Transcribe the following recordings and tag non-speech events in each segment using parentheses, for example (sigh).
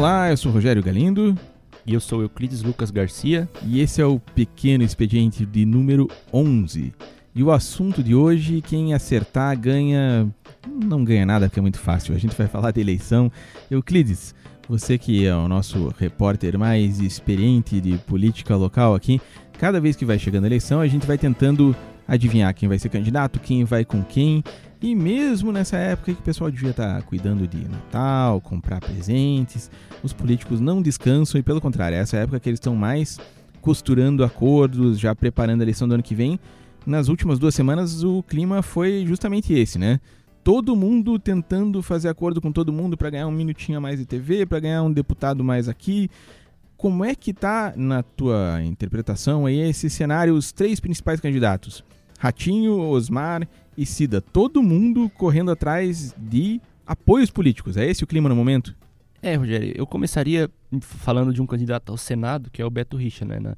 Olá, eu sou Rogério Galindo. E eu sou Euclides Lucas Garcia. E esse é o Pequeno Expediente de número 11. E o assunto de hoje, quem acertar ganha. Não ganha nada porque é muito fácil. A gente vai falar de eleição. Euclides, você que é o nosso repórter mais experiente de política local aqui, cada vez que vai chegando a eleição, a gente vai tentando adivinhar quem vai ser candidato, quem vai com quem. E mesmo nessa época que o pessoal devia estar tá cuidando de Natal, comprar presentes, os políticos não descansam e, pelo contrário, essa é a época que eles estão mais costurando acordos, já preparando a eleição do ano que vem. Nas últimas duas semanas, o clima foi justamente esse, né? Todo mundo tentando fazer acordo com todo mundo para ganhar um minutinho a mais de TV, para ganhar um deputado mais aqui. Como é que tá, na tua interpretação, aí, esse cenário, os três principais candidatos? Ratinho, Osmar e Cida. Todo mundo correndo atrás de apoios políticos. É esse o clima no momento? É, Rogério, eu começaria falando de um candidato ao Senado, que é o Beto Richa, né? Na,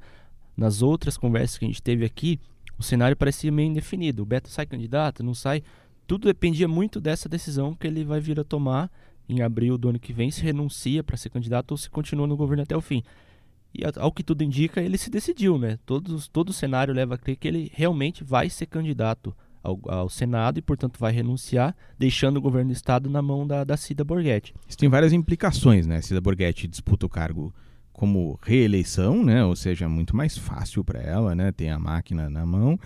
nas outras conversas que a gente teve aqui, o cenário parecia meio indefinido. O Beto sai candidato, não sai. Tudo dependia muito dessa decisão que ele vai vir a tomar em abril do ano que vem, se renuncia para ser candidato ou se continua no governo até o fim. E ao que tudo indica, ele se decidiu, né? Todos, todo o cenário leva a crer que ele realmente vai ser candidato ao, ao, Senado e, portanto, vai renunciar, deixando o governo do Estado na mão da, da Cida Borghetti. Isso tem várias implicações, né? Cida Borghetti disputa o cargo como reeleição, né? Ou seja, muito mais fácil para ela, né? Tem a máquina na mão.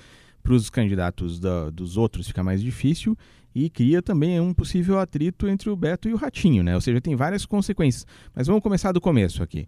Para os candidatos da, dos outros fica mais difícil e cria também um possível atrito entre o Beto e o Ratinho, né? Ou seja, tem várias consequências. Mas vamos começar do começo aqui.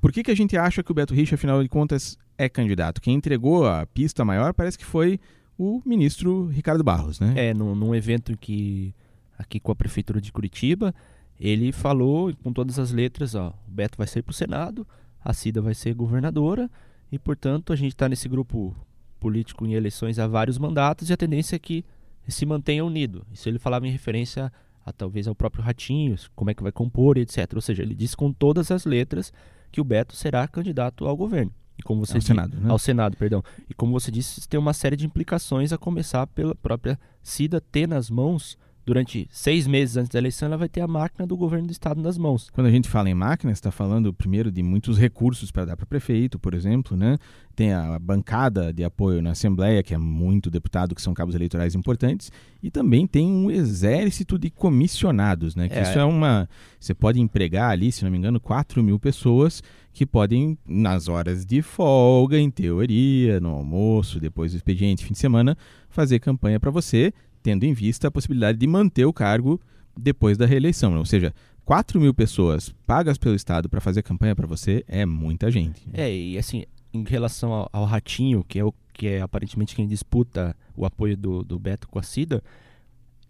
Por que, que a gente acha que o Beto Richa, afinal de contas, é candidato? Quem entregou a pista maior parece que foi o ministro Ricardo Barros, né? É, num, num evento que aqui com a prefeitura de Curitiba, ele falou com todas as letras, ó, o Beto vai ser para o Senado, a Cida vai ser governadora e, portanto, a gente está nesse grupo político em eleições há vários mandatos e a tendência é que se mantenha unido. Isso ele falava em referência a talvez ao próprio Ratinho, como é que vai compor, etc. Ou seja, ele disse com todas as letras que o Beto será candidato ao governo. E como você ao disse, Senado, né? Ao Senado, perdão. E como você disse, tem uma série de implicações a começar pela própria Cida ter nas mãos durante seis meses antes da eleição, ela vai ter a máquina do governo do estado nas mãos. Quando a gente fala em máquina, está falando primeiro de muitos recursos para dar para prefeito, por exemplo, né? Tem a bancada de apoio na Assembleia, que é muito deputado, que são cabos eleitorais importantes, e também tem um exército de comissionados, né? Que é, isso é uma. Você pode empregar ali, se não me engano, 4 mil pessoas que podem, nas horas de folga, em teoria, no almoço, depois do expediente, fim de semana, fazer campanha para você tendo em vista a possibilidade de manter o cargo depois da reeleição. Ou seja, 4 mil pessoas pagas pelo Estado para fazer campanha para você é muita gente. É, e assim, em relação ao, ao, Ratinho, que é, o, que é aparentemente quem disputa o apoio do, do Beto com a Cida,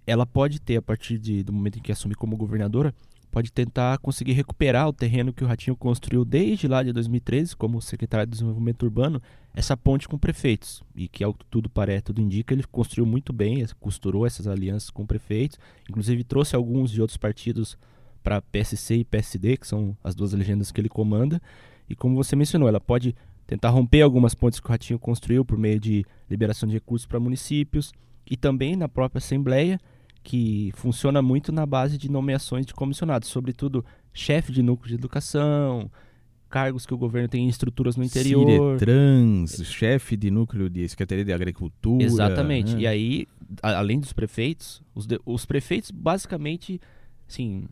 ela pode ter, a partir de, do momento em que assume como governadora, pode tentar conseguir recuperar o terreno que o Ratinho construiu desde lá de 2013, como secretário de Desenvolvimento Urbano, essa ponte com prefeitos. E que, ao que tudo parece, tudo indica, ele construiu muito bem, costurou essas alianças com prefeitos, inclusive trouxe alguns de outros partidos para PSC e PSD, que são as duas legendas que ele comanda. E como você mencionou, ela pode tentar romper algumas pontes que o Ratinho construiu por meio de liberação de recursos para municípios e também na própria Assembleia que funciona muito na base de nomeações de comissionados, sobretudo chefe de núcleo de educação, cargos que o governo tem em estruturas no interior. Ciretrans, chefe de núcleo de Secretaria de Agricultura. Exatamente. Né? E aí, a, além dos prefeitos, os, de, os prefeitos basicamente, assim,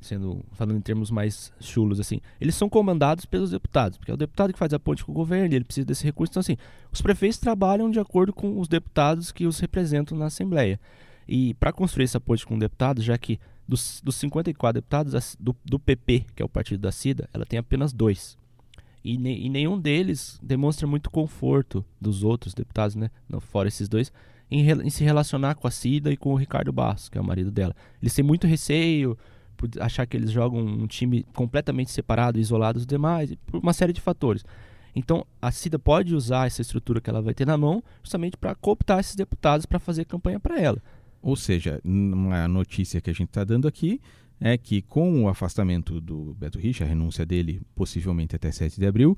sendo falando em termos mais chulos assim, eles são comandados pelos deputados, porque é o deputado que faz a ponte com o governo, ele precisa desse recurso. Então assim, os prefeitos trabalham de acordo com os deputados que os representam na Assembleia. E para construir essa ponte com deputados, já que dos, dos 54 deputados do, do, PP, que é o partido da CIDA, ela tem apenas dois. E, ne, e nenhum deles demonstra muito conforto dos outros deputados, né? Não, fora esses dois, em, em, se relacionar com a Cida e com o Ricardo Barros, que é o marido dela. Eles têm muito receio por achar que eles jogam um time completamente separado, isolado dos demais, por uma série de fatores. Então, a Cida pode usar essa estrutura que ela vai ter na mão justamente para cooptar esses deputados para fazer campanha para ela. Ou seja, uma notícia que a gente está dando aqui é que com o afastamento do Beto Richa, a renúncia dele possivelmente até 7 de abril,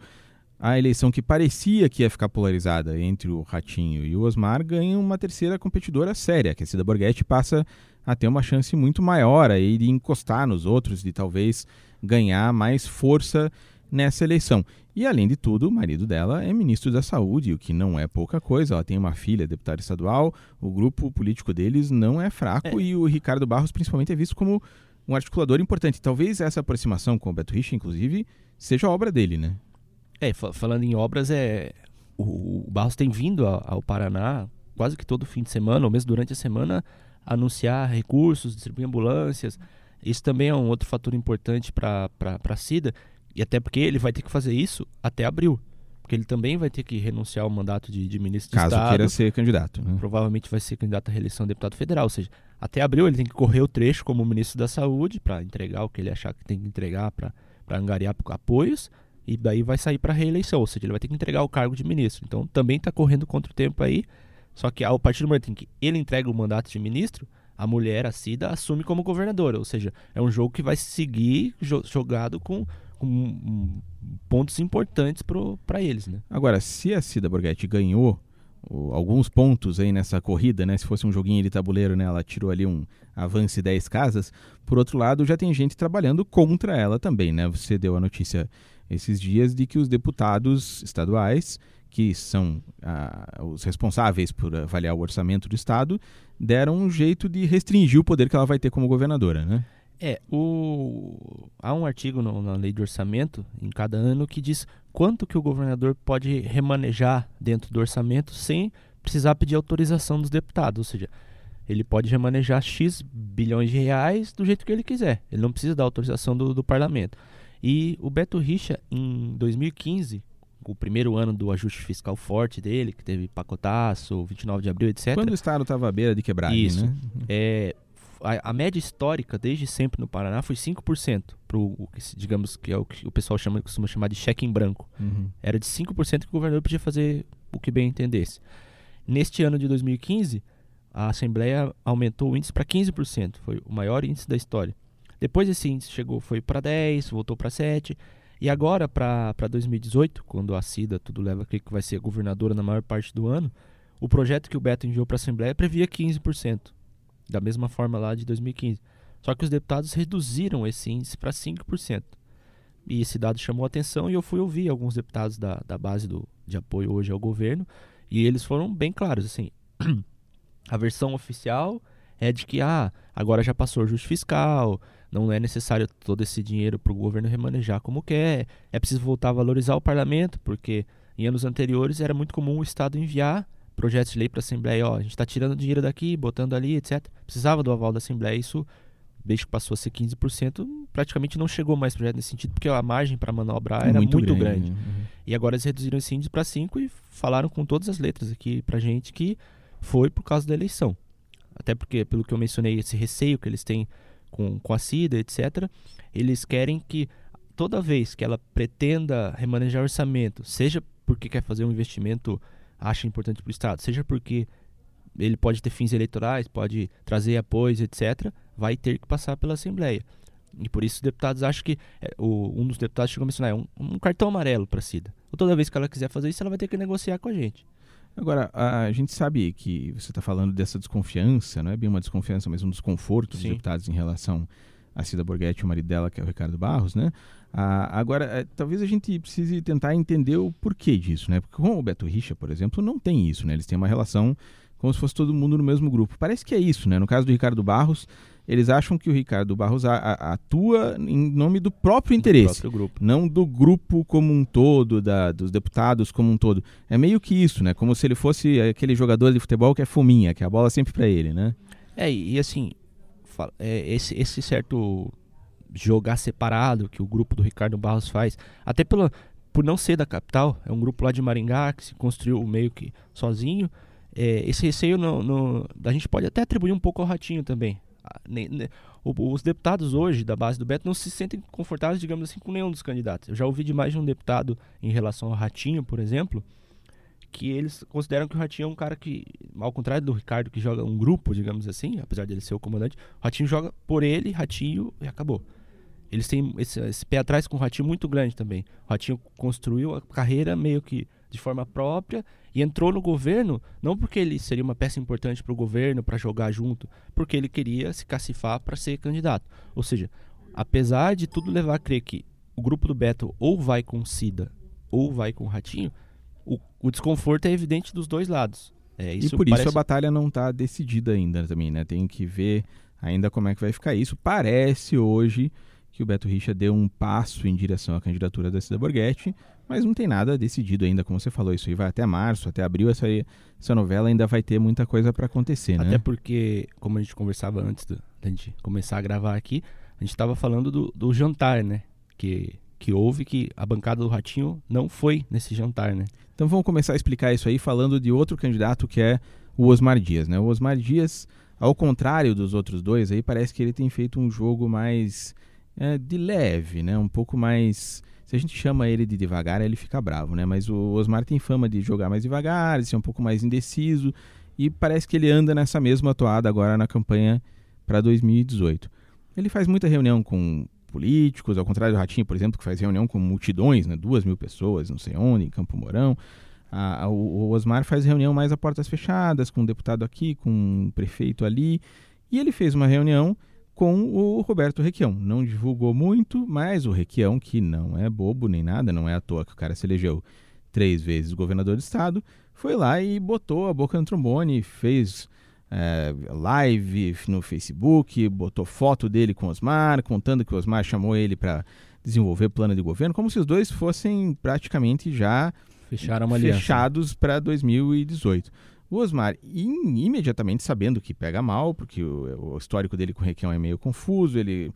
a eleição que parecia que ia ficar polarizada entre o Ratinho e o Osmar ganha uma terceira competidora séria, que a Cida Borghetti passa a ter uma chance muito maior aí de encostar nos outros, de talvez ganhar mais força nessa eleição. E, além de tudo, o marido dela é ministro da Saúde, o que não é pouca coisa. Ela tem uma filha deputada estadual, o grupo político deles não é fraco é. e o Ricardo Barros, principalmente, é visto como um articulador importante. Talvez essa aproximação com o Beto Rich, inclusive, seja obra dele, né? É, falando em obras, é o, Barros tem vindo ao Paraná quase que todo fim de semana, ou mesmo durante a semana, anunciar recursos, distribuir ambulâncias. Isso também é um outro fator importante para a CIDA, e até porque ele vai ter que fazer isso até abril. Porque ele também vai ter que renunciar ao mandato de, de ministro Caso de Estado. Caso queira ser candidato. Né? Provavelmente vai ser candidato à reeleição de deputado federal. Ou seja, até abril ele tem que correr o trecho como ministro da Saúde para entregar o que ele achar que tem que entregar para angariar apoios. E daí vai sair para reeleição. Ou seja, ele vai ter que entregar o cargo de ministro. Então também está correndo contra o tempo aí. Só que a partir do momento em que ele entrega o mandato de ministro, a mulher, a Cida, assume como governadora. Ou seja, é um jogo que vai seguir jogado com com pontos importantes para eles, né? Agora, se a Cida Borghetti ganhou alguns pontos aí nessa corrida, né? Se fosse um joguinho de tabuleiro, né? Ela tirou ali um avance 10 casas. Por outro lado, já tem gente trabalhando contra ela também, né? Você deu a notícia esses dias de que os deputados estaduais, que são ah, os responsáveis por avaliar o orçamento do estado, deram um jeito de restringir o poder que ela vai ter como governadora, né? É, o... há um artigo no, na lei de orçamento em cada ano que diz quanto que o governador pode remanejar dentro do orçamento sem precisar pedir autorização dos deputados, ou seja, ele pode remanejar X bilhões de reais do jeito que ele quiser, ele não precisa da autorização do, do parlamento. E o Beto Richa, em 2015, o primeiro ano do ajuste fiscal forte dele, que teve pacotaço, 29 de abril, etc. Quando o Estado estava à beira de quebrar, Isso, né? É, a, a, média histórica, desde sempre no Paraná, foi 5%. Pro, o que, digamos que é o que o pessoal chama, costuma chamar de cheque em branco. Uhum. Era de 5% que o governador podia fazer o que bem entendesse. Neste ano de 2015, a Assembleia aumentou o índice para 15%. Foi o maior índice da história. Depois esse índice chegou, foi para 10, voltou para 7. E agora, para 2018, quando a Cida tudo leva a que vai ser governadora na maior parte do ano, o projeto que o Beto enviou para a Assembleia previa 15% da mesma forma lá de 2015. Só que os deputados reduziram esse índice para 5%. E esse dado chamou atenção e eu fui ouvir alguns deputados da, da base do, de apoio hoje ao governo e eles foram bem claros. Assim, (clears throat) a versão oficial é de que ah, agora já passou o ajuste fiscal, não é necessário todo esse dinheiro para o governo remanejar como quer, é preciso voltar a valorizar o parlamento, porque em anos anteriores era muito comum o Estado enviar projetos de lei para a Assembleia, ó, a gente está tirando dinheiro daqui, botando ali, etc. Precisava do aval da Assembleia, isso, desde que passou a ser 15%, praticamente não chegou mais projeto nesse sentido, porque a margem para manobrar era muito, muito grande. grande. Uhum. E agora eles reduziram esse índice para 5% e falaram com todas as letras aqui para gente que foi por causa da eleição. Até porque, pelo que eu mencionei, esse receio que eles têm com, com a CIDA, etc., eles querem que toda vez que ela pretenda remanejar orçamento, seja porque quer fazer um investimento acha importante para o Estado, seja porque ele pode ter fins eleitorais, pode trazer apoios, etc., vai ter que passar pela Assembleia. E por isso os deputados acham que. É, o, um dos deputados chegou a mencionar é um, um cartão amarelo para a CIDA. Toda vez que ela quiser fazer isso, ela vai ter que negociar com a gente. Agora, a gente sabe que você está falando dessa desconfiança, não é bem uma desconfiança, mas um desconforto Sim. dos deputados em relação a Cida Borghetti e o marido dela, que é o Ricardo Barros, né? Ah, agora, é, talvez a gente precise tentar entender o porquê disso, né? Porque com o Beto Richa, por exemplo, não tem isso, né? Eles têm uma relação como se fosse todo mundo no mesmo grupo. Parece que é isso, né? No caso do Ricardo Barros, eles acham que o Ricardo Barros a, a, atua em nome do próprio interesse, do próprio não do grupo como um todo, da, dos deputados como um todo. É meio que isso, né? Como se ele fosse aquele jogador de futebol que é fominha, que é a bola sempre para ele, né? É, e assim, é, esse, esse certo jogar separado que o grupo do Ricardo Barros faz, até pela, por não ser da capital, é um grupo lá de Maringá que se construiu meio que sozinho. É, esse receio no, no, a gente pode até atribuir um pouco ao Ratinho também. Os deputados hoje da base do Beto não se sentem confortáveis, digamos assim, com nenhum dos candidatos. Eu já ouvi de mais de um deputado em relação ao Ratinho, por exemplo, que eles consideram que o Ratinho é um cara que, ao contrário do Ricardo, que joga um grupo, digamos assim, apesar de ele ser o comandante, o Ratinho joga por ele, Ratinho e acabou. Eles têm esse, esse pé atrás com o Ratinho muito grande também. O Ratinho construiu a carreira meio que de forma própria e entrou no governo não porque ele seria uma peça importante para o governo para jogar junto, porque ele queria se cacifar para ser candidato. Ou seja, apesar de tudo levar a crer que o grupo do Beto ou vai com Cida ou vai com o Ratinho, o, o desconforto é evidente dos dois lados. É, e por parece... isso a batalha não está decidida ainda também, né? Tem que ver ainda como é que vai ficar isso. Parece hoje que o Beto Richa deu um passo em direção à candidatura da Cida Borghetti, mas não tem nada decidido ainda, como você falou. Isso aí vai até março, até abril. Essa, essa novela ainda vai ter muita coisa para acontecer, né? Até porque, como a gente conversava antes da gente começar a gravar aqui, a gente estava falando do, do jantar, né? Que, que houve que a bancada do Ratinho não foi nesse jantar, né? Então vamos começar a explicar isso aí falando de outro candidato que é o Osmar Dias, né? O Osmar Dias, ao contrário dos outros dois aí, parece que ele tem feito um jogo mais é, de leve, né? Um pouco mais se a gente chama ele de devagar, ele fica bravo, né? Mas o Osmar tem fama de jogar mais devagar, de ser um pouco mais indeciso e parece que ele anda nessa mesma toada agora na campanha para 2018. Ele faz muita reunião com políticos, ao contrário do Ratinho, por exemplo, que faz reunião com multidões, né? duas mil pessoas, não sei onde, em Campo Mourão. A, a, o Osmar faz reunião mais a portas fechadas, com um deputado aqui, com um prefeito ali. E ele fez uma reunião com o Roberto Requião. Não divulgou muito, mas o Requião, que não é bobo nem nada, não é à toa que o cara se elegeu três vezes governador do estado, foi lá e botou a boca no trombone, fez é, live no Facebook, botou foto dele com Osmar, contando que o Osmar chamou ele para desenvolver plano de governo, como se os dois fossem praticamente já fechados para 2018. O Osmar, imediatamente sabendo que pega mal, porque o, o histórico dele com o Requião é meio confuso, ele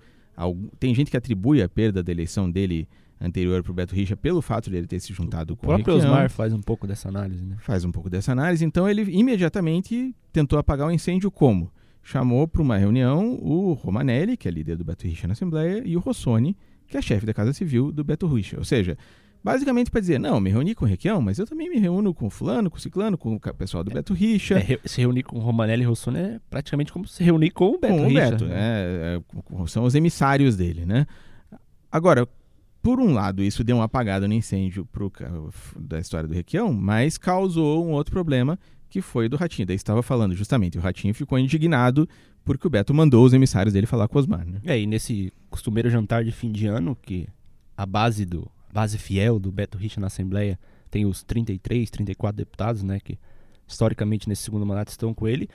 tem gente que atribui a perda da eleição dele anterior para o Beto Richa pelo fato de ele ter se juntado com o próprio Requião. Osmar faz um pouco dessa análise, né? Faz um pouco dessa análise. Então ele imediatamente tentou apagar o incêndio como? Chamou para uma reunião o Romanelli, que é líder do Beto Richa na Assembleia, e o Rossoni, que é chefe da Casa Civil do Beto Richa. Ou seja, Basicamente para dizer, não, me reuni com o Requião, mas eu também me reúno com fulano, com ciclano, com o pessoal do Beto Richa. É, se reunir com o Romanelli e Rossoni é praticamente como se reunir com o Beto com Richa. O Beto, né? São os emissários dele, né? Agora, por um lado, isso deu uma apagada no incêndio pro, da história do Requião, mas causou um outro problema, que foi do Ratinho. Daí estava falando justamente, o Ratinho ficou indignado porque o Beto mandou os emissários dele falar com o Osmar, né? É, e nesse costumeiro jantar de fim de ano, que a base do base fiel do Beto Richa na Assembleia tem os 33, 34 deputados, né, que historicamente nesse segundo mandato estão com ele.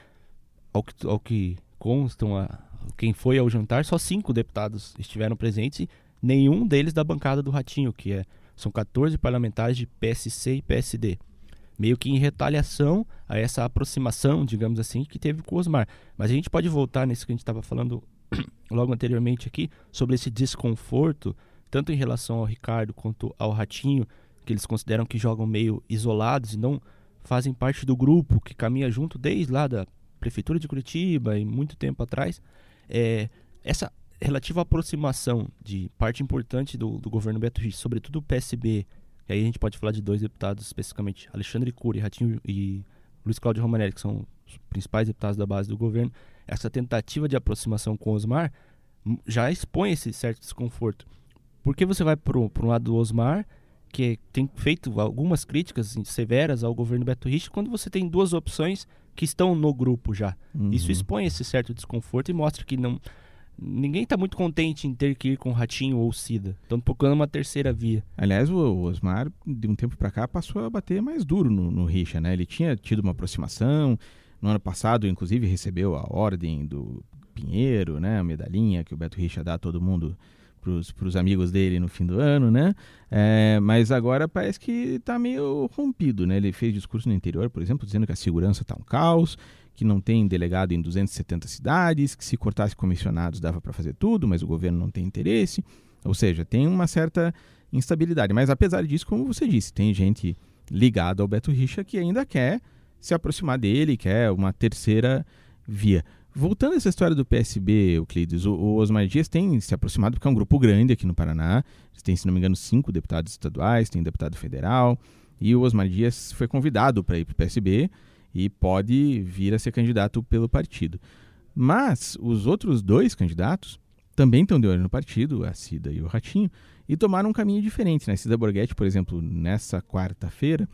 Ao que, ao que constam, a, quem foi ao jantar, só cinco deputados estiveram presentes e nenhum deles da bancada do Ratinho, que é, são 14 parlamentares de PSC e PSD. Meio que em retaliação a essa aproximação, digamos assim, que teve com o Osmar. Mas a gente pode voltar nisso que a gente estava falando (coughs) logo anteriormente aqui, sobre esse desconforto tanto em relação ao Ricardo quanto ao Ratinho, que eles consideram que jogam meio isolados e não fazem parte do grupo que caminha junto desde lá da prefeitura de Curitiba e muito tempo atrás. É, essa relativa aproximação de parte importante do, do governo Beto Richa, sobretudo o PSB, e aí a gente pode falar de dois deputados especificamente, Alexandre Cury, Ratinho e Luiz Cláudio Romanelli, que são os principais deputados da base do governo, essa tentativa de aproximação com Osmar já expõe esse certo desconforto. Por que você vai para um lado do Osmar, que tem feito algumas críticas severas ao governo Beto Richa, quando você tem duas opções que estão no grupo já? Uhum. Isso expõe esse certo desconforto e mostra que não ninguém está muito contente em ter que ir com Ratinho ou Cida. Estão procurando uma terceira via. Aliás, o Osmar, de um tempo para cá, passou a bater mais duro no, no Richa, né? Ele tinha tido uma aproximação. No ano passado, inclusive, recebeu a ordem do Pinheiro, né? A medalhinha que o Beto Richa dá a todo mundo para os amigos dele no fim do ano, né? É, mas agora parece que está meio rompido, né? Ele fez discurso no interior, por exemplo, dizendo que a segurança está um caos, que não tem delegado em 270 cidades, que se cortasse comissionados dava para fazer tudo, mas o governo não tem interesse. Ou seja, tem uma certa instabilidade. Mas apesar disso, como você disse, tem gente ligada ao Beto Richa que ainda quer se aproximar dele, quer uma terceira via. Voltando a essa história do PSB, Euclides, o, o Osmar Dias tem se aproximado porque é um grupo grande aqui no Paraná. Tem, se não me engano, cinco deputados estaduais, tem deputado federal. E o Osmar Dias foi convidado para ir para o PSB e pode vir a ser candidato pelo partido. Mas os outros dois candidatos também estão de olho no partido, a Cida e o Ratinho, e tomaram um caminho diferente. Né? A Cida Borghetti, por exemplo, nessa quarta-feira,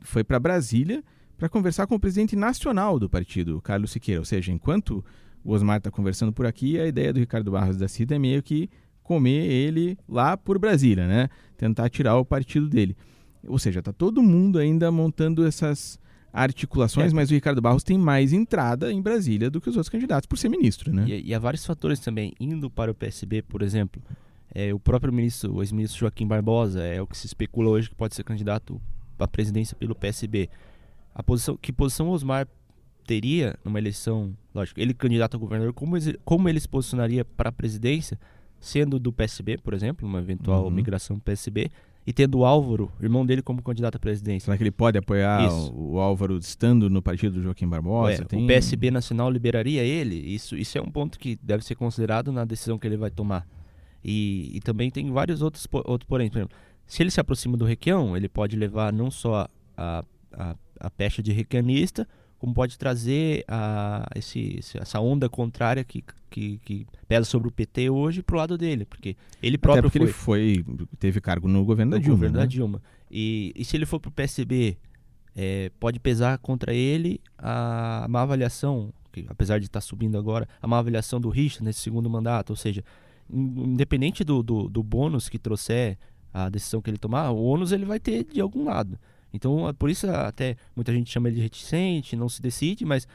foi para Brasília para conversar com o presidente nacional do partido, Carlos Siqueira. Ou seja, enquanto o Osmar está conversando por aqui, a ideia do Ricardo Barros da Cida é meio que comer ele lá por Brasília, né? Tentar tirar o partido dele. Ou seja, está todo mundo ainda montando essas articulações, é. mas o Ricardo Barros tem mais entrada em Brasília do que os outros candidatos por ser ministro, né? E, e há vários fatores também. Indo para o PSB, por exemplo, é, o próprio ministro, o ex-ministro Joaquim Barbosa, é o que se especula hoje que pode ser candidato à presidência pelo PSB. A posição, que posição o Osmar teria numa eleição, lógico, ele candidato a governador, como, como ele se posicionaria para a presidência, sendo do PSB, por exemplo, uma eventual uhum. migração do PSB, e tendo o Álvaro, irmão dele, como candidato à presidência. Será que ele pode apoiar o, o Álvaro estando no partido do Joaquim Barbosa? Tem... O PSB Nacional liberaria ele? Isso, isso é um ponto que deve ser considerado na decisão que ele vai tomar. E, e também tem vários outros, outros porém. Por exemplo, se ele se aproxima do Requião, ele pode levar não só a, a, a pecha de requianista, como pode trazer a, esse, essa onda contrária que, que, que pesa sobre o PT hoje para o lado dele, porque ele próprio Até porque foi, ele foi teve cargo no governo da no Dilma. Governo né? da Dilma. E, e se ele for para o PSB, é, pode pesar contra ele a má avaliação, que apesar de estar tá subindo agora, a má avaliação do Richard nesse segundo mandato, ou seja, independente do, do, do bônus que trouxer a decisão que ele tomar, o ônus ele vai ter de algum lado. Então, é por isso até muita gente chama ele de reticente, não se decide, mas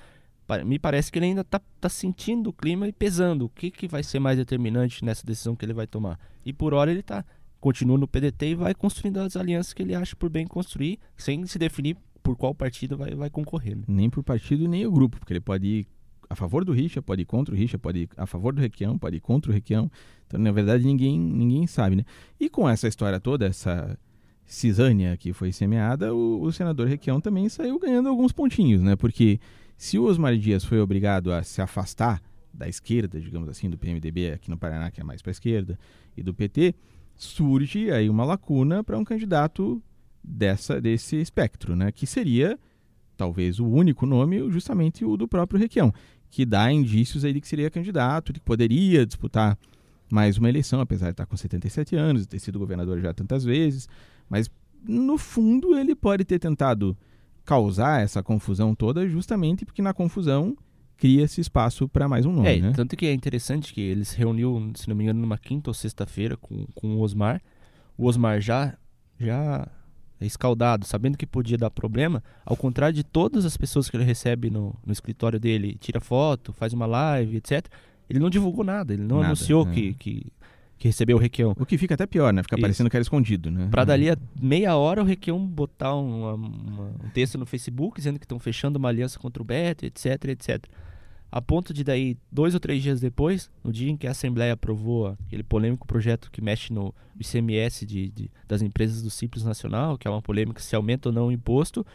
me parece que ele ainda está tá sentindo o clima e pesando o que, que vai ser mais determinante nessa decisão que ele vai tomar. E por hora ele tá continua no PDT e vai construindo as alianças que ele acha por bem construir, sem se definir por qual partido vai, vai concorrer. Né? Nem por partido, nem o grupo, porque ele pode ir a favor do Richa, pode ir contra o Richa, pode ir a favor do Requião, pode ir contra o Requião. Então, na verdade, ninguém, ninguém sabe, né? E com essa história toda, essa cisânia que foi semeada, o, o senador Requião também saiu ganhando alguns pontinhos, né? Porque se o Osmar Dias foi obrigado a se afastar da esquerda, digamos assim, do PMDB aqui no Paraná, que é mais para a esquerda, e do PT, surge aí uma lacuna para um candidato dessa desse espectro, né? Que seria talvez o único nome, justamente o do próprio Requião, que dá indícios aí de que seria candidato, de que poderia disputar mais uma eleição, apesar de estar com 77 anos, ter sido governador já tantas vezes, mas no fundo ele pode ter tentado causar essa confusão toda justamente porque na confusão cria-se espaço para mais um nome. É, né? tanto que é interessante que ele se reuniu, se não me engano, numa quinta ou sexta-feira com, com o Osmar. O Osmar já, já escaldado, sabendo que podia dar problema, ao contrário de todas as pessoas que ele recebe no, no escritório dele, tira foto, faz uma live, etc. Ele não divulgou nada, ele não nada, anunciou é. que, que que recebeu o Requião. O que fica até pior, né? Fica Isso. parecendo que era escondido, né? Pra dali a meia hora o Requião botar uma, uma, um texto no Facebook dizendo que estão fechando uma aliança contra o Beto, etc, etc. A ponto de daí, dois ou três dias depois, no dia em que a Assembleia aprovou aquele polêmico projeto que mexe no ICMS de, de, das empresas do Simples Nacional, que é uma polêmica se aumenta ou não o imposto,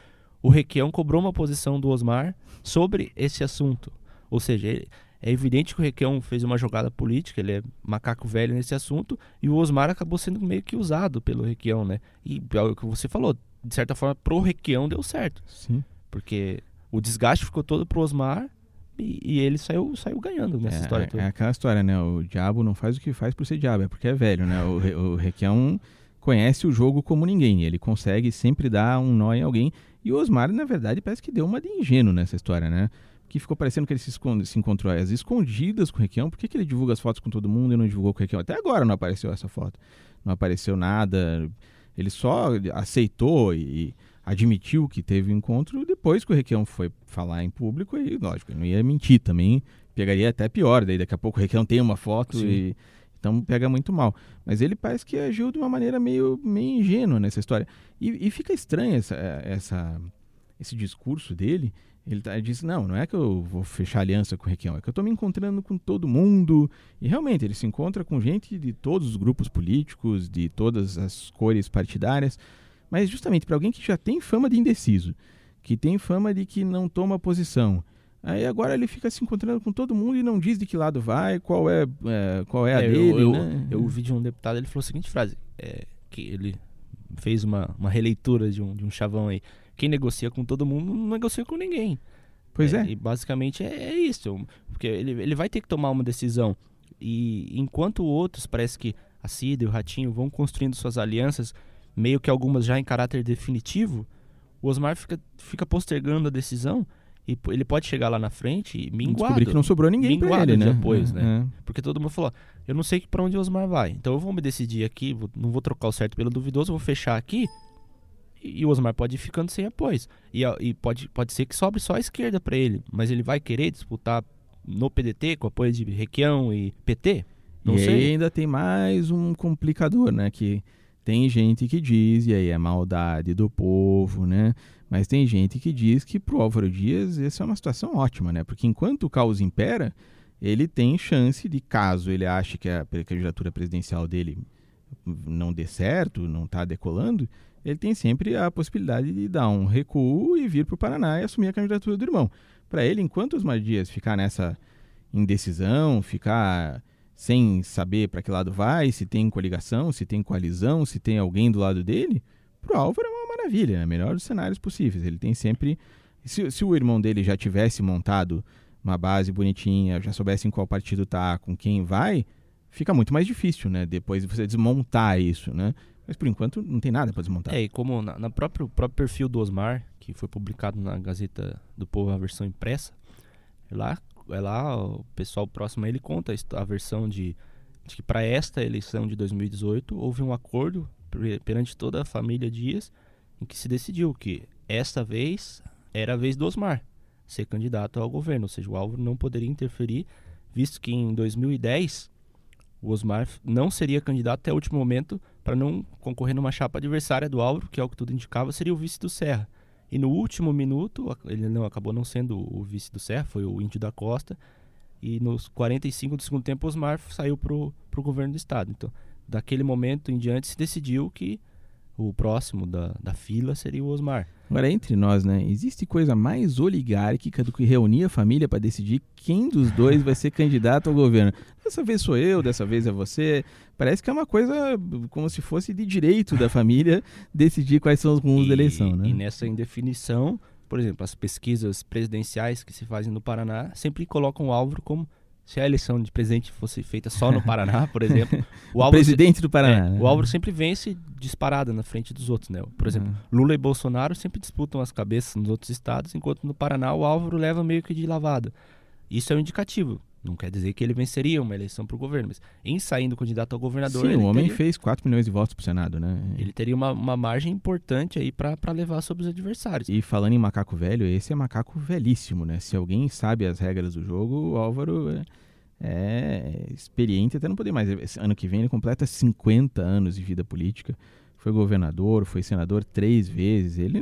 o Requião cobrou uma posição do Osmar sobre esse assunto. Ou seja, ele, é evidente que o Requião fez uma jogada política, ele é macaco velho nesse assunto, e o Osmar acabou sendo meio que usado pelo Requião, né? E é o que você falou, de certa forma, pro Requião deu certo. Sim. Porque o desgaste ficou todo pro Osmar e, e ele saiu, saiu ganhando nessa é, história toda. É aquela história, né? O diabo não faz o que faz por ser diabo, é porque é velho, né? O, o Requião conhece o jogo como ninguém, ele consegue sempre dar um nó em alguém. E o Osmar, na verdade, parece que deu uma de ingênuo nessa história, né? Que ficou parecendo que ele se, esconde, se encontrou às escondidas com o Requião. Por que, que ele divulga as fotos com todo mundo e não divulgou com o Requião? Até agora não apareceu essa foto. Não apareceu nada. Ele só aceitou e admitiu que teve um encontro depois que o Requião foi falar em público e, lógico, ele não ia mentir também. Pegaria até pior. Daí daqui a pouco o Requião tem uma foto Sim. e... Então pega muito mal. Mas ele parece que agiu de uma maneira meio, meio ingênua nessa história. E, e fica estranho essa, essa, esse discurso dele ele, tá, ele disse: Não, não é que eu vou fechar aliança com o Requião, é que eu estou me encontrando com todo mundo. E realmente, ele se encontra com gente de todos os grupos políticos, de todas as cores partidárias. Mas justamente para alguém que já tem fama de indeciso, que tem fama de que não toma posição. Aí agora ele fica se encontrando com todo mundo e não diz de que lado vai, qual é, é qual é a é, dele. Eu, eu, né? eu ouvi de um deputado, ele falou a seguinte frase: é, que ele fez uma, uma releitura de um, de um chavão aí quem negocia com todo mundo não negocia com ninguém. Pois é. é. E basicamente é, é, isso. Porque ele, ele vai ter que tomar uma decisão. E enquanto outros, parece que a Cida e o Ratinho vão construindo suas alianças, meio que algumas já em caráter definitivo, o Osmar fica, fica postergando a decisão e ele pode chegar lá na frente e minguado. Descobrir que não sobrou ninguém pra ele, né? apoios, É, né? é. Porque todo mundo falou, eu não sei para onde o Osmar vai, então eu vou me decidir aqui, vou- não vou trocar o certo pelo duvidoso, vou fechar aqui e, o Osmar pode ir ficando sem apoios. E, e pode, pode ser que sobre só a esquerda para ele, mas ele vai querer disputar no PDT com apoio de Requião e PT? Não e sei. aí ainda tem mais um complicador, né? Que tem gente que diz, e aí é maldade do povo, né? Mas tem gente que diz que pro Álvaro Dias essa é uma situação ótima, né? Porque enquanto o caos impera, ele tem chance de, caso ele ache que a candidatura presidencial dele não dê certo, não está decolando, ele tem sempre a possibilidade de dar um recuo e vir para o Paraná e assumir a candidatura do irmão. Para ele, enquanto os Dias ficar nessa indecisão, ficar sem saber para que lado vai, se tem coligação, se tem coalizão, se tem alguém do lado dele, pro Álvaro é uma maravilha, é o melhor dos cenários possíveis. Ele tem sempre. Se, se o irmão dele já tivesse montado uma base bonitinha, já soubesse em qual partido tá, com quem vai, fica muito mais difícil, né? Depois de você desmontar isso, né? Mas por enquanto não tem nada para desmontar. É, e como na, na próprio, próprio perfil do Osmar, que foi publicado na Gazeta do Povo, a versão impressa, lá, é lá o pessoal próximo a ele conta a versão de, de que para esta eleição de 2018 houve um acordo per- perante toda a família Dias em que se decidiu que esta vez era a vez do Osmar ser candidato ao governo, ou seja, o Álvaro não poderia interferir, visto que em 2010 o Osmar não seria candidato até o último momento para não concorrer numa chapa adversária do Álvaro, que é o que tudo indicava, seria o vice do Serra. E no último minuto, ele não acabou não sendo o vice do Serra, foi o Índio da Costa. E nos 45 do segundo tempo, o Osmar saiu pro, pro governo do estado. Então, daquele momento em diante, se decidiu que o próximo da, da fila seria o Osmar. Agora, entre nós, né? Existe coisa mais oligárquica do que reunir a família para decidir quem dos dois vai ser candidato ao governo. Dessa vez sou eu, dessa vez é você. Parece que é uma coisa como se fosse de direito da família (laughs) decidir quais são os rumos da eleição, né? E nessa indefinição, por exemplo, as pesquisas presidenciais que se fazem no Paraná sempre colocam o Álvaro como se a eleição de presidente fosse feita só no Paraná, por (laughs) exemplo, o O Álvaro, presidente do Paraná. é, né? o Álvaro sempre vence disparada na frente dos outros, né? Por exemplo, Uhum. Lula e Bolsonaro sempre disputam as cabeças nos outros estados, enquanto no Paraná o Álvaro leva meio que de lavada. Isso é um indicativo. Não quer dizer que ele venceria uma eleição para o governo, mas em saindo candidato ao governador, Sim, o homem teria- fez 4 milhões de votos pro Senado, né? ele teria uma, uma margem importante aí para levar sobre os adversários. E falando em macaco velho, esse é macaco velhíssimo, né? Se alguém sabe as regras do jogo, o Álvaro é, é experiente até não poder mais. Esse ano que vem ele completa 50 anos de vida política. Foi governador, foi senador três vezes. Ele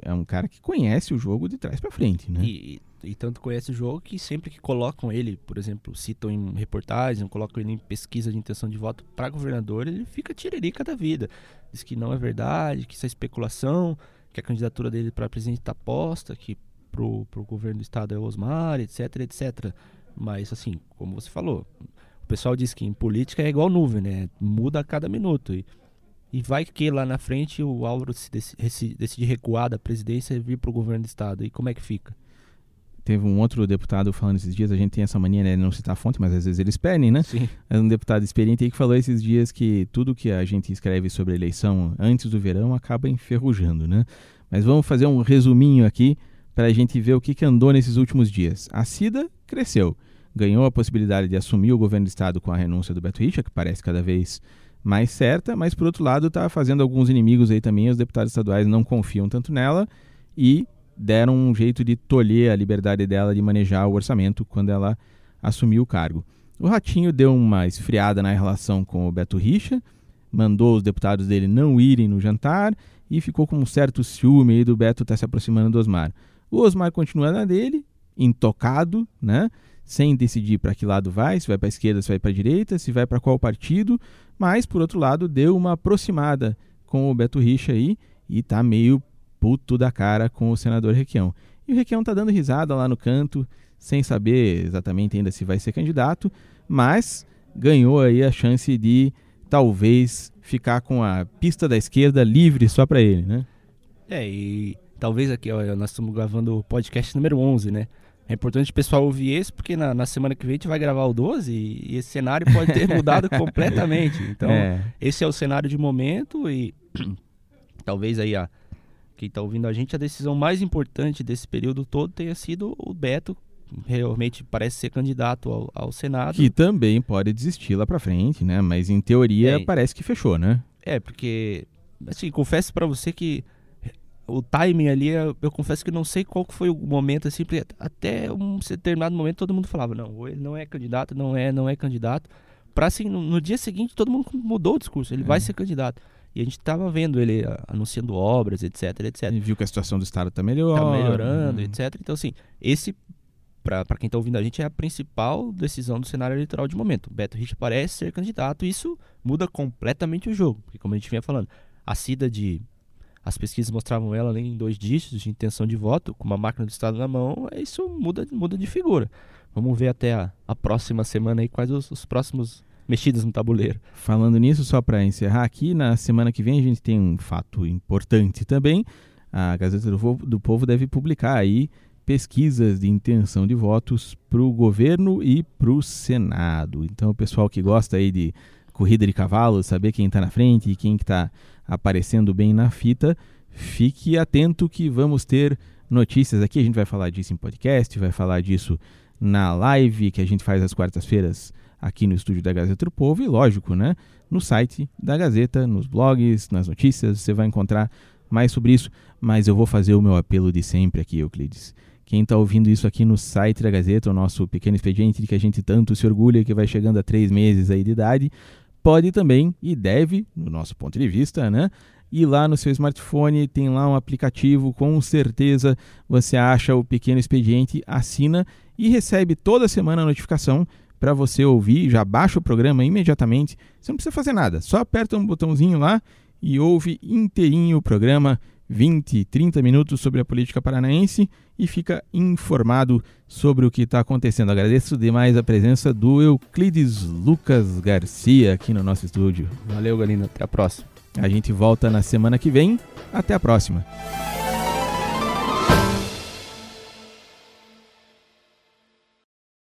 é um cara que conhece o jogo de trás para frente, né? E, e- tanto conhece o jogo que sempre que colocam ele, por exemplo, citam em reportagem, colocam ele em pesquisa de intenção de voto para governador, ele fica tiririca da vida. Diz que não é verdade, que isso é especulação, que a candidatura dele para presidente está posta, que pro, pro governo do estado é o Osmar, etc, etc. Mas assim, como você falou, o pessoal diz que em política é igual nuvem, né? Muda a cada minuto. E, e vai que lá na frente o Álvaro se dec- se decide recuar da presidência e vir pro governo do estado. E como é que fica? Teve um outro deputado falando esses dias, a gente tem essa mania né, de não citar a fonte, mas às vezes eles pedem, né? Sim. É um deputado experiente aí que falou esses dias que tudo que a gente escreve sobre a eleição antes do verão acaba enferrujando, né? Mas vamos fazer um resuminho aqui para a gente ver o que, que andou nesses últimos dias. A Cida cresceu, ganhou a possibilidade de assumir o governo do estado com a renúncia do Beto Richa, que parece cada vez mais certa, mas por outro lado está fazendo alguns inimigos aí também, os deputados estaduais não confiam tanto nela e deram um jeito de tolher a liberdade dela de manejar o orçamento quando ela assumiu o cargo. O Ratinho deu uma esfriada na relação com o Beto Richa, mandou os deputados dele não irem no jantar e ficou com um certo ciúme aí do Beto estar se aproximando do Osmar. O Osmar continua na dele, intocado, né? Sem decidir para que lado vai, se vai para a esquerda, se vai para a direita, se vai para qual partido, mas por outro lado deu uma aproximada com o Beto Richa aí e tá meio puto da cara com o senador Requião. E o Requião tá dando risada lá no canto, sem saber exatamente ainda se vai ser candidato, mas ganhou aí a chance de talvez ficar com a pista da esquerda livre só para ele, né? É, e talvez aqui, nós estamos gravando o podcast número 11, né? É importante o pessoal ouvir esse, porque na, na, semana que vem a gente vai gravar o 12 e, e esse cenário pode ter mudado (laughs) completamente. Então, é. esse é o cenário de momento e (clears throat) talvez aí a, quem está ouvindo a gente, a decisão mais importante desse período todo tenha sido o Beto, realmente parece ser candidato ao, ao Senado. Que também pode desistir lá para frente, né? Mas em teoria é, parece que fechou, né? É, porque, assim, confesso para você que o timing ali, eu, eu, confesso que não sei qual foi o momento, assim, até um determinado momento todo mundo falava, não, ele não é candidato, não é, não é candidato. Pra assim, no, no dia seguinte todo mundo mudou o discurso, ele é. vai ser candidato. E a gente estava vendo ele anunciando obras, etc, etc. E viu que a situação do Estado está melhorando. Tá melhorando, uhum. etc. Então, assim, esse, para quem está ouvindo a gente, é a principal decisão do cenário eleitoral de momento. Beto Rich parece ser candidato, e isso muda completamente o jogo. Porque, como a gente vinha falando, a Cida de as pesquisas mostravam ela nem em dois dígitos de intenção de voto, com uma máquina do Estado na mão, isso muda, muda de figura. Vamos ver até a, a próxima semana aí quais os, os próximos mexidas no tabuleiro. Falando nisso, só para encerrar aqui, na semana que vem a gente tem um fato importante também. A Gazeta do Povo deve publicar aí pesquisas de intenção de votos para o governo e para o Senado. Então, o pessoal que gosta aí de corrida de cavalo, saber quem está na frente e quem está aparecendo bem na fita, fique atento que vamos ter notícias aqui. A gente vai falar disso em podcast, vai falar disso na live que a gente faz às quartas-feiras aqui no estúdio da Gazeta do Povo e, lógico, né, no site da Gazeta, nos blogs, nas notícias, você vai encontrar mais sobre isso. Mas eu vou fazer o meu apelo de sempre aqui, Euclides. Quem está ouvindo isso aqui no site da Gazeta, o nosso pequeno expediente de que a gente tanto se orgulha, que vai chegando a três meses aí de idade, pode também e deve, no nosso ponto de vista, né? Ir lá no seu smartphone, tem lá um aplicativo, com certeza você acha o pequeno expediente, assina e recebe toda semana a notificação para você ouvir, já baixa o programa imediatamente. Você não precisa fazer nada, só aperta um botãozinho lá e ouve inteirinho o programa 20, 30 minutos sobre a política paranaense e fica informado sobre o que está acontecendo. Agradeço demais a presença do Euclides Lucas Garcia aqui no nosso estúdio. Valeu, Galina. Até a próxima. A gente volta na semana que vem. Até a próxima.